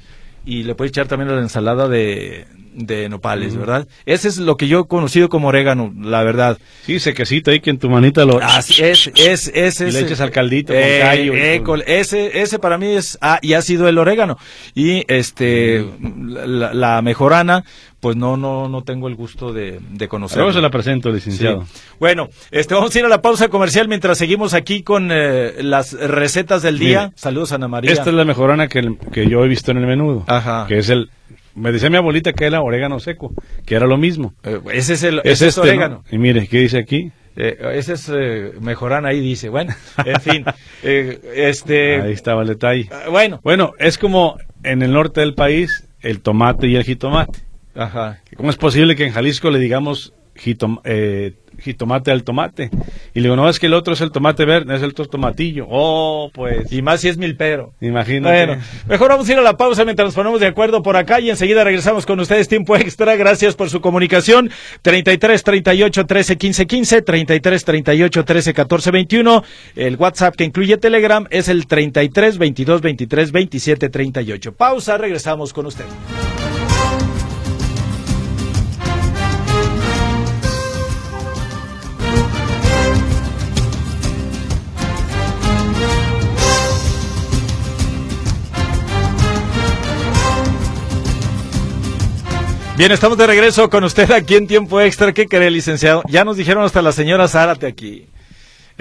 y le puede echar también a la ensalada de, de nopales, ¿verdad? Ese es lo que yo he conocido como orégano, la verdad. Sí, sequecito ahí que en tu manita lo... Así es, es, ese Y es. le echas al caldito con Eh, callo y eh, con- ese, ese para mí es, ah, y ha sido el orégano. Y este, la, la mejorana, pues no, no, no tengo el gusto de, de conocerla. Luego se la presento, licenciado. Sí. Bueno, este, vamos a ir a la pausa comercial mientras seguimos aquí con eh, las recetas del día. Mire, Saludos, Ana María. Esta es la mejorana que, que yo he visto en el menudo. Ajá. Que es el... Me decía mi abuelita que era orégano seco, que era lo mismo. Eh, ese es el Es ese es este, ¿no? orégano. Y mire, ¿qué dice aquí? Eh, ese es eh, mejorana ahí dice. Bueno, en fin, eh, este, Ahí estaba el detalle. ah, bueno, Bueno, es como en el norte del país, el tomate y el jitomate. ajá. ¿Cómo es posible que en Jalisco le digamos jitom- eh, jitomate al tomate? Y le digo, no, es que el otro es el tomate verde, es el otro tomatillo. Oh, pues, Y más si es milpero. imagínate. Bueno, mejor vamos a ir a la pausa mientras nos ponemos de acuerdo por acá y enseguida regresamos con ustedes tiempo extra. Gracias por su comunicación. 33 38 13 15 15, 33 38 13 14 21. El WhatsApp que incluye Telegram es el 33 22 23 27 38. Pausa, regresamos con ustedes. Bien, estamos de regreso con usted aquí en tiempo extra. ¿Qué cree, licenciado? Ya nos dijeron hasta la señora Zárate aquí.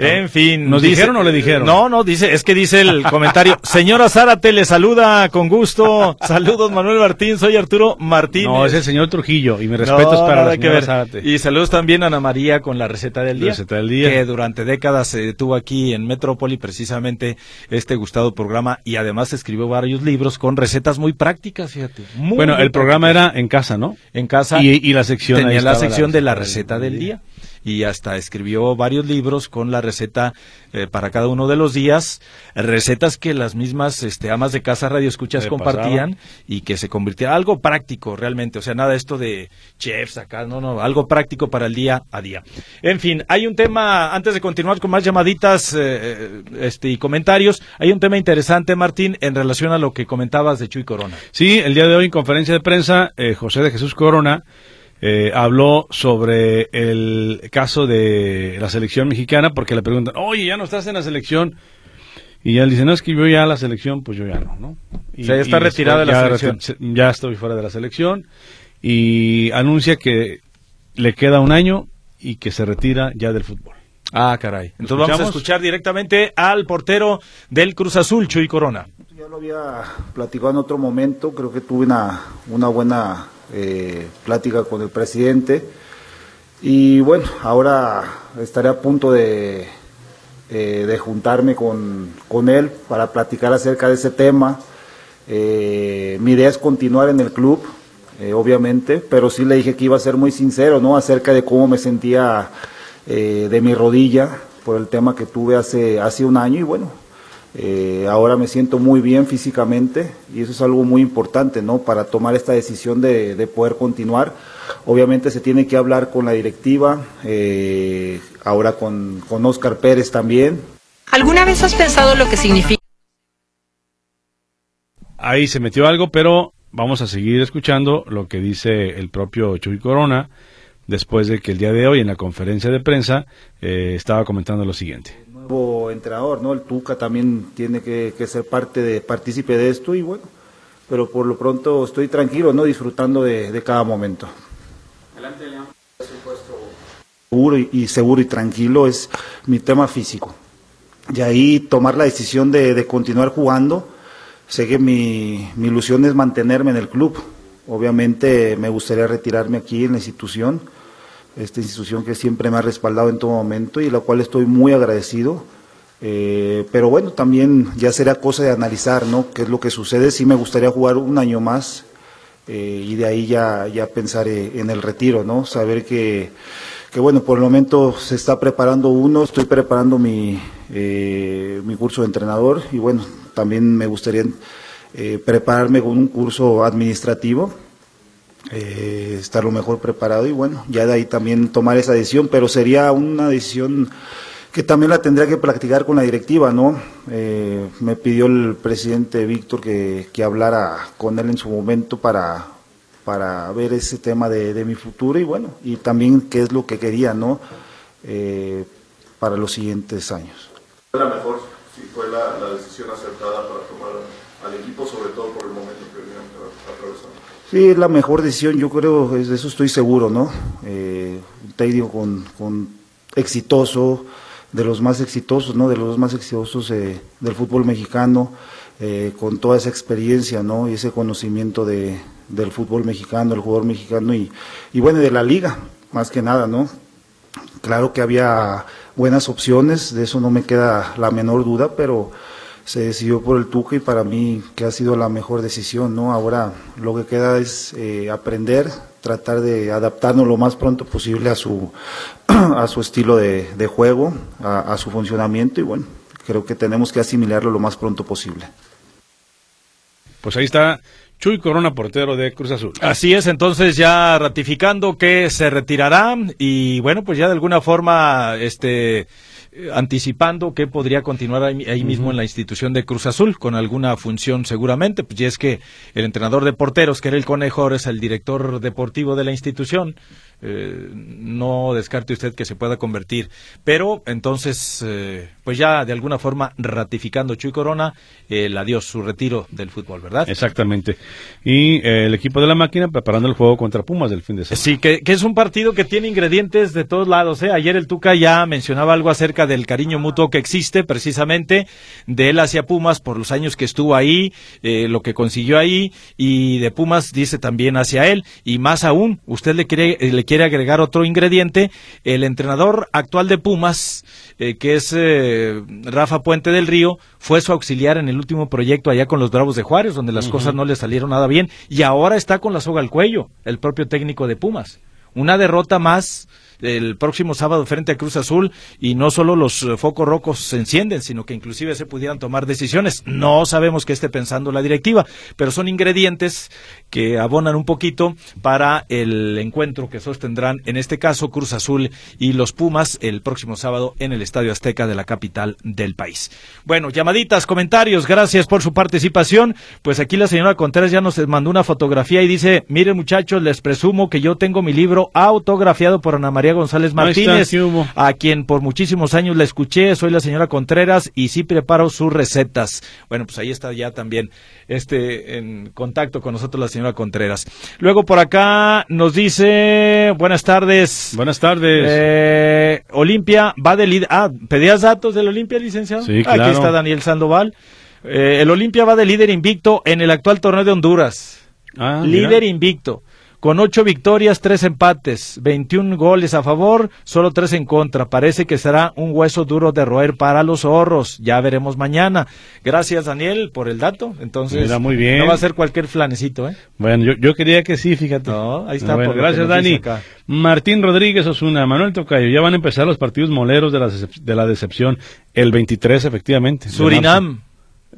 En fin. ¿Nos dijeron o le dijeron? No, no, dice, es que dice el comentario. Señora Zárate le saluda con gusto. Saludos, Manuel Martín. Soy Arturo Martínez. No, es el señor Trujillo y mi respeto es para la que señora ver. Zárate. Y saludos también a Ana María con la receta del día. Receta del día. Que durante décadas se tuvo aquí en Metrópoli precisamente este gustado programa y además escribió varios libros con recetas muy prácticas, fíjate. Muy, Bueno, muy el programa era en casa, ¿no? en casa Y, y la sección tenía la sección de la receta del día y hasta escribió varios libros con la receta eh, para cada uno de los días, recetas que las mismas este, amas de casa radio escuchas Se compartían y que se convirtiera algo práctico realmente, o sea, nada esto de chefs acá, no, no, algo práctico para el día a día. En fin, hay un tema, antes de continuar con más llamaditas eh, este, y comentarios, hay un tema interesante, Martín, en relación a lo que comentabas de Chuy Corona. Sí, el día de hoy en conferencia de prensa, eh, José de Jesús Corona eh, habló sobre el caso de la selección mexicana porque le preguntan, oye, ya no estás en la selección. Y él dice, no, es que yo ya la selección, pues yo ya no, ¿no? Y, O sea, ya está retirado de la ya selección. reti- Ya estoy fuera de la selección y anuncia que le queda un año y que se retira ya del fútbol. Ah, caray. Entonces vamos a escuchar directamente al portero del Cruz Azul, Chuy Corona. Ya lo había platicado en otro momento, creo que tuve una, una buena eh, plática con el presidente y bueno, ahora estaré a punto de, eh, de juntarme con, con, él para platicar acerca de ese tema. Eh, mi idea es continuar en el club, eh, obviamente, pero sí le dije que iba a ser muy sincero, ¿no? Acerca de cómo me sentía de mi rodilla por el tema que tuve hace, hace un año y bueno, ahora me siento muy bien físicamente y eso es algo muy importante, ¿no? Para tomar esta decisión de, de poder continuar. Obviamente se tiene que hablar con la directiva, eh, ahora con, con Oscar Pérez también. ¿Alguna vez has pensado lo que significa? Ahí se metió algo, pero vamos a seguir escuchando lo que dice el propio Chuy Corona después de que el día de hoy en la conferencia de prensa eh, estaba comentando lo siguiente. Nuevo entrenador, ¿no? El Tuca también tiene que, que ser parte de, partícipe de esto y bueno, pero por lo pronto estoy tranquilo, ¿no? Disfrutando de, de cada momento. Seguro y, seguro y tranquilo es mi tema físico. Y ahí tomar la decisión de, continuar jugando. Sé que mi, ilusión es mantenerme en el club. Obviamente me gustaría retirarme aquí en la institución, esta institución que siempre me ha respaldado en todo momento y la cual estoy muy agradecido. Eh, pero bueno, también ya será cosa de analizar, ¿no? ¿Qué es lo que sucede? Sí me gustaría jugar un año más eh, y de ahí ya, ya pensar en el retiro, ¿no? Saber que, que, bueno, por el momento se está preparando uno, estoy preparando mi, eh, mi curso de entrenador y bueno, también me gustaría prepararme con un curso administrativo, estar lo mejor preparado y bueno, ya de ahí también tomar esa decisión, pero sería una decisión que también la tendría que practicar con la directiva, ¿no? Eh, me pidió el presidente Víctor que, que, hablara con él en su momento para, para ver ese tema de, de, mi futuro y bueno, y también qué es lo que quería, ¿no? Eh, para los siguientes años. ¿Fue la mejor, si fue la, decisión acertada para tomar al equipo, sobre todo por el momento que venían atravesando? Sí, es la mejor decisión, yo creo, de eso estoy seguro, ¿no? Eh, un técnico con, con exitoso, de los más exitosos, ¿no? De los más exitosos eh, del fútbol mexicano, eh, con toda esa experiencia, ¿no? Y ese conocimiento de, del fútbol mexicano, el jugador mexicano y, y bueno, de la liga, más que nada, ¿no? Claro que había buenas opciones, de eso no me queda la menor duda, pero se decidió por el Tuca y para mí que ha sido la mejor decisión, ¿no? Ahora lo que queda es eh, aprender, tratar de adaptarnos lo más pronto posible a su, a su estilo de, de juego, a, a, su funcionamiento y bueno, creo que tenemos que asimilarlo lo más pronto posible. Pues ahí está Chuy Corona, portero de Cruz Azul. Así es, entonces ya ratificando que se retirará y bueno, pues ya de alguna forma, este anticipando que podría continuar ahí, ahí mismo uh -huh. en la institución de Cruz Azul con alguna función seguramente, pues y es que el entrenador de porteros, que era el Conejo, es el director deportivo de la institución, eh, no descarte usted que se pueda convertir. Pero entonces, eh, pues ya de alguna forma ratificando Chuy Corona el adiós, su retiro del fútbol, ¿verdad? Exactamente. Y eh, el equipo de la máquina preparando el juego contra Pumas del fin de semana. Sí, que, que es un partido que tiene ingredientes de todos lados. ¿eh? Ayer el Tuca ya mencionaba algo acerca del cariño mutuo que existe precisamente de él hacia Pumas por los años que estuvo ahí, eh, lo que consiguió ahí y de Pumas dice también hacia él y más aún, usted le quiere, le quiere agregar otro ingrediente, el entrenador actual de Pumas, eh, que es eh, Rafa Puente del Río, fue su auxiliar en el último proyecto allá con los Bravos de Juárez, donde las uh -huh. cosas no le salieron nada bien, y ahora está con la soga al cuello, el propio técnico de Pumas. Una derrota más el próximo sábado frente a Cruz Azul y no solo los uh, focos rojos se encienden, sino que inclusive se pudieran tomar decisiones. No sabemos qué esté pensando la directiva, pero son ingredientes que abonan un poquito para el encuentro que sostendrán, en este caso, Cruz Azul y los Pumas el próximo sábado en el Estadio Azteca de la capital del país. Bueno, llamaditas, comentarios, gracias por su participación. Pues aquí la señora Contreras ya nos mandó una fotografía y dice, miren muchachos, les presumo que yo tengo mi libro autografiado por Ana María González Martínez, está, a quien por muchísimos años la escuché, soy la señora Contreras y sí preparo sus recetas. Bueno, pues ahí está ya también este en contacto con nosotros la señora Contreras. Luego por acá nos dice, buenas tardes. Buenas tardes. Eh, Olimpia va de líder. Ah, ¿pedías datos del Olimpia, licenciado? Sí, Aquí claro. está Daniel Sandoval. Eh, el Olimpia va de líder invicto en el actual torneo de Honduras. Ah, mira. líder invicto. Con ocho victorias, tres empates, 21 goles a favor, solo tres en contra. Parece que será un hueso duro de roer para los zorros. Ya veremos mañana. Gracias, Daniel, por el dato. Entonces, Mira, muy bien. no va a ser cualquier flanecito, ¿eh? Bueno, yo, yo quería que sí, fíjate. No, ahí está. Bueno, por lo gracias, Dani. Martín Rodríguez Osuna, Manuel Tocayo, ya van a empezar los partidos moleros de la, de la decepción. El 23, efectivamente. Surinam.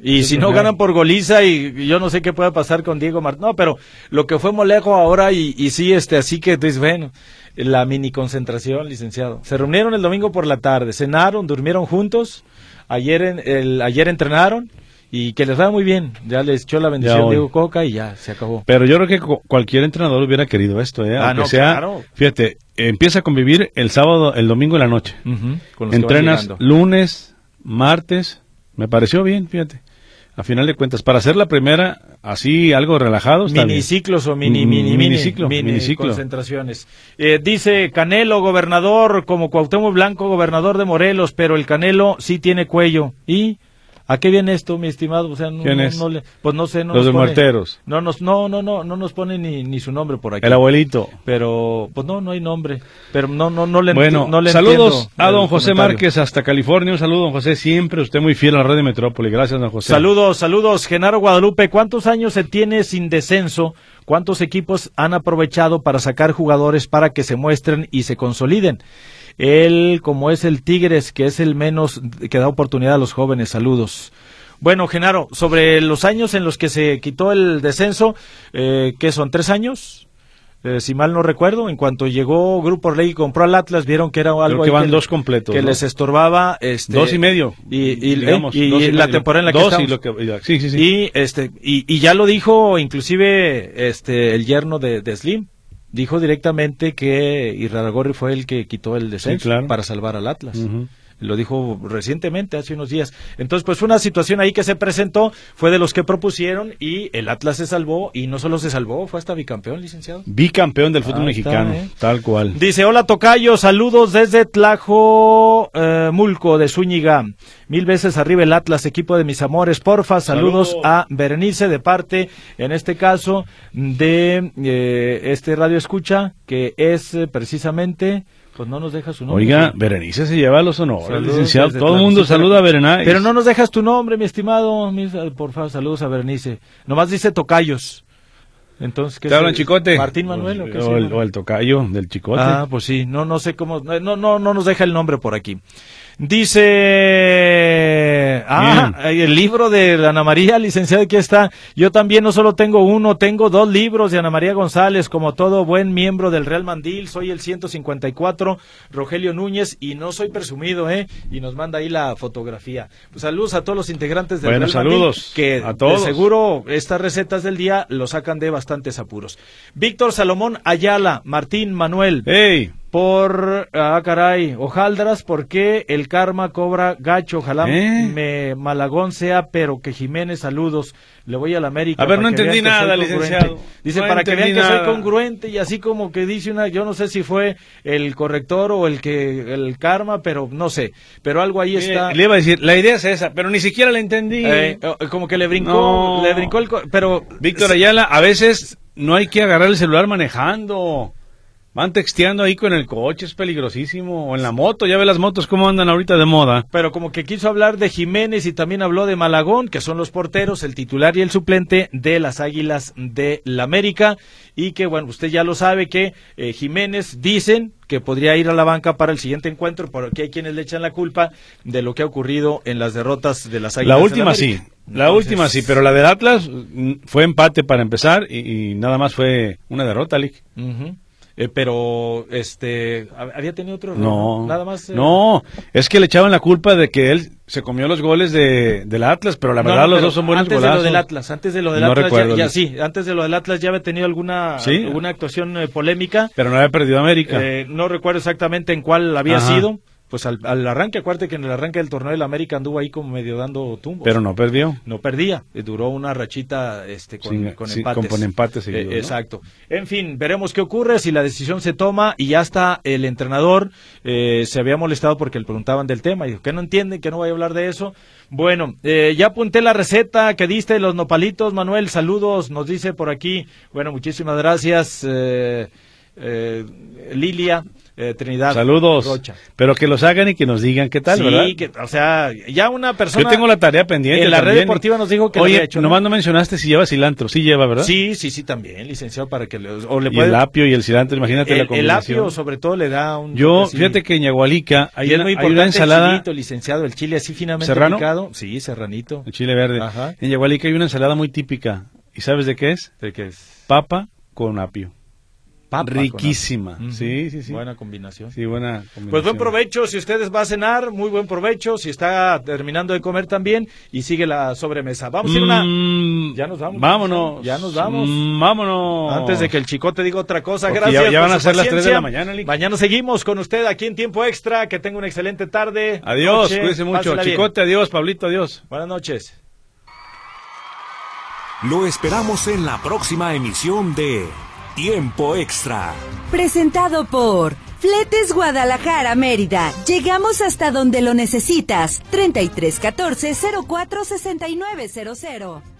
Y Sí, si no ganan por goliza y yo no sé qué pueda pasar con Diego Martínez. No, pero lo que fue Molejo ahora y, y sí, este, así que, pues, bueno, la mini concentración, licenciado. Se reunieron el domingo por la tarde, cenaron, durmieron juntos, ayer, en, el, ayer entrenaron y que les va muy bien. Ya les echó la bendición. Diego Coca y ya, se acabó. Pero yo creo que cu- cualquier entrenador hubiera querido esto, ¿eh? Ah, Aunque no, sea, claro. fíjate, empieza a convivir el sábado, el domingo en la noche. Ujú, con los Entrenas lunes, martes, me pareció bien, fíjate. A final de cuentas, para hacer la primera, así algo relajado, está bien. Miniciclos o mini, mini, mini, miniciclo, mini miniciclo. concentraciones. Eh, dice Canelo, gobernador, como Cuauhtémoc Blanco, gobernador de Morelos, pero el Canelo sí tiene cuello. ¿Y a qué viene esto, mi estimado? O sea, no, ¿Quién no- es? no le- pues no sé. No Los nos de pone- Muerteros. No, nos, no, no, no, no nos pone ni, ni su nombre por aquí. El abuelito. Pero, pues no, no hay nombre. Pero no, no, no le, Bueno, no le saludos a don José. Márquez hasta California. Un saludo, don José. Siempre usted muy fiel a la red de Metrópoli. Gracias, don José. Saludos, saludos, Genaro Guadalupe. ¿Cuántos años se tiene sin descenso? ¿Cuántos equipos han aprovechado para sacar jugadores para que se muestren y se consoliden? Él, como es el Tigres, que es el menos que da oportunidad a los jóvenes. Saludos. Bueno, Genaro, sobre los años en los que se quitó el descenso, eh, ¿qué son? ¿Tres años? Eh, si mal no recuerdo, en cuanto llegó Grupo Orlegui y compró al Atlas, vieron que era algo Creo que van dos completos. que ¿no? les estorbaba este Dos y medio. y, y- digamos, y- y y la medio. temporada en la que Dos y estamos. lo que- sí, sí, sí. Y este y, y ya lo dijo inclusive este el yerno de, de Slim. Dijo directamente que Iraragorri fue el que quitó el descenso Sí, claro. para salvar al Atlas. Lo dijo recientemente, hace unos días. Entonces, pues fue una situación ahí que se presentó, fue de los que propusieron y el Atlas se salvó y no solo se salvó, fue hasta bicampeón, licenciado. Bicampeón del fútbol está, mexicano. ¿eh? Tal cual. Dice, hola Tocayo, saludos desde Tlajo eh, Mulco de Zúñiga. Mil veces arriba el Atlas, equipo de mis amores. Porfa, saludos a Berenice de parte, en este caso, de eh, este radio escucha, que es precisamente, pues no nos deja su nombre. Oiga, Sí. Berenice se lleva los honores, Saludos licenciado. Todo el mundo saluda a Berenice. Pero no nos dejas tu nombre, mi estimado. mi- por favor, saludos a Berenice. Nomás dice Tocayos. Entonces, ¿qué ¿Te hablan chicote? Martín Manuel o qué se o, el, o el tocayo del chicote. Ah, pues sí, no, no sé cómo, no, no, no nos deja el nombre por aquí. Dice, ah, el libro de Ana María, licenciada, aquí está. Yo también no solo tengo uno, tengo dos libros de Ana María González, como todo buen miembro del Real Mandil, soy el 154, Rogelio Núñez, y no soy presumido, ¿eh? Y nos manda ahí la fotografía. Pues saludos a todos los integrantes del Bueno, Real Mandil, saludos que a todos. de seguro estas recetas del día lo sacan de bastantes apuros. Víctor Salomón Ayala, Martín Manuel. ¡Ey! Por, ah, caray, hojaldras, ¿por qué el karma cobra gacho? Ojalá ¿Eh? me Malagón sea, pero que Jiménez, saludos. Le voy a la América. A ver, no entendí nada, licenciado. Dice, No para que vean que soy congruente y así como que dice una, yo no sé si fue el corrector o el que, el karma, pero no sé. Pero algo ahí está. Le iba a decir, la idea es esa, pero ni siquiera la entendí. Eh, eh, como que le brincó, No. le brincó el, pero Víctor Ayala, a veces no hay que agarrar el celular manejando. Van texteando ahí con el coche, es peligrosísimo. O en la moto, ya ve las motos cómo andan ahorita de moda. Pero como que quiso hablar de Jiménez y también habló de Malagón, que son los porteros, el titular y el suplente de las Águilas de la América. Y que, bueno, usted ya lo sabe que eh, Jiménez dicen que podría ir a la banca para el siguiente encuentro, porque hay quienes le echan la culpa de lo que ha ocurrido en las derrotas de las Águilas. La última sí, América. la Entonces, última sí, pero la del Atlas mm, fue empate para empezar y, y nada más fue una derrota, Lick. ujú. Eh, pero, este, ¿hab- ¿había tenido otro? No, Nada más. eh, no, es que le echaban la culpa de que él se comió los goles de, del Atlas, pero la verdad no, los dos son buenos antes golazos. de lo del Atlas, antes de lo del No Atlas, ya- recuerdo, ya, Luis. sí, antes de lo del Atlas ya había tenido alguna, Sí. alguna actuación eh, polémica. Pero no había perdido América. Eh, no recuerdo exactamente en cuál había Ajá. sido, pues al, al arranque, acuérdate que en el arranque del torneo del América anduvo ahí como medio dando tumbos. Pero no perdió. No perdía, eh, duró una rachita este, con, Sin- con sí, empates. con- con empates Eh, ¿no? Exacto. En fin, veremos qué ocurre, si la decisión se toma y ya está el entrenador, eh, se había molestado porque le preguntaban del tema, y dijo que no entiende, que no vaya a hablar de eso. Bueno, eh, ya apunté la receta que diste de los nopalitos, Manuel, saludos, nos dice por aquí. Bueno, muchísimas gracias, eh, eh, Lilia. Eh, Trinidad Saludos. Rocha. Pero que los hagan y que nos digan qué tal, sí, ¿verdad? que, o sea, ya una persona... Yo tengo la tarea pendiente. En la red deportiva nos dijo que lo Oye, había hecho, ¿no? nomás no mencionaste si lleva cilantro. Sí lleva, ¿verdad? Sí, sí, sí, también, licenciado, para que le, o le y puede... el apio y el cilantro, imagínate la el, el combinación. apio, sobre todo, le da un... Yo, fíjate que en Yagualica hay, y es una, muy hay una ensalada, el chilito, licenciado, el chile así finamente ¿Serrano? picado. Sí, serranito. el chile verde. Ajá. En Yagualica hay una ensalada muy típica. ¿Y sabes de qué es? ¿De qué es? Papa con apio. Papa Riquísima. Sí, sí, sí. Buena combinación. Sí, buena combinación. Pues buen provecho si ustedes va a cenar, muy buen provecho, si está terminando de comer también y sigue la sobremesa. Vamos a ir una... Mm, Ya nos vamos. Vámonos. Ya nos vamos. Mm, vámonos. Antes de que el chicote diga otra cosa, Porque gracias. ya- van a ser las tres de paciencia. la mañana, Lick. Mañana seguimos con usted aquí en tiempo extra. Que tenga una excelente tarde. Adiós, noche, cuídense mucho. pásela bien. Chicote, adiós. Pablito, adiós. Buenas noches. Lo esperamos en la próxima emisión de Tiempo Extra. Presentado por Fletes Guadalajara Mérida. Llegamos hasta donde lo necesitas. 3314 046900.